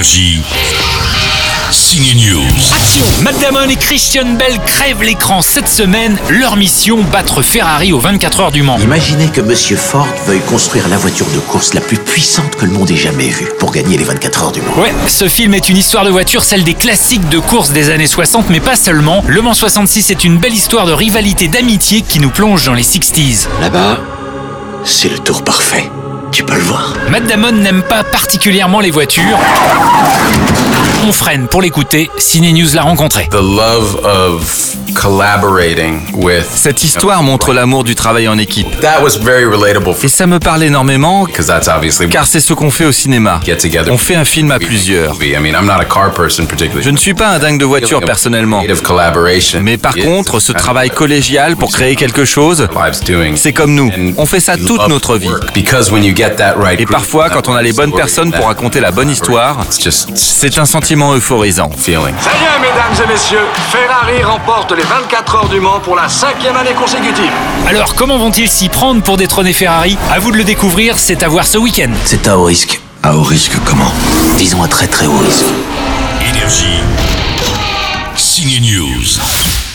Énergie. Signe News. Action Matt Damon et Christian Bell crèvent l'écran cette semaine. Leur mission, battre Ferrari aux 24 heures du Mans. Imaginez que Monsieur Ford veuille construire la voiture de course la plus puissante que le monde ait jamais vue pour gagner les 24 heures du Mans. Ouais, ce film est une histoire de voiture, celle des classiques de course des années 60, mais pas seulement. Le Mans 66 est une belle histoire de rivalité, d'amitié qui nous plonge dans les 60s. Là-bas, c'est le tour parfait. Voir. Damon n'aime pas particulièrement les voitures. On freine pour l'écouter. Ciné News l'a rencontré. Cette histoire montre l'amour du travail en équipe. that was very relatable Et ça me parle énormément because that's obviously car c'est ce qu'on fait au cinéma. get together On fait un film à plusieurs. I mean I'm not a car person particularly Je ne suis pas un dingue de voiture personnellement. Mais par contre, ce travail collégial pour créer quelque chose, c'est comme nous. On fait ça toute notre vie. work Because when you get that right Et parfois, quand on a les bonnes personnes pour raconter la bonne histoire, c'est un sentiment euphorisant. feeling. Ça y est, mesdames et messieurs, Ferrari remporte les 24 heures du Mans pour la cinquième année consécutive. Alors, comment vont-ils s'y prendre pour détrôner Ferrari? À vous de le découvrir, c'est à voir ce week-end. C'est à haut risque. À haut risque comment? Disons à très très haut risque. Énergie. Signe News.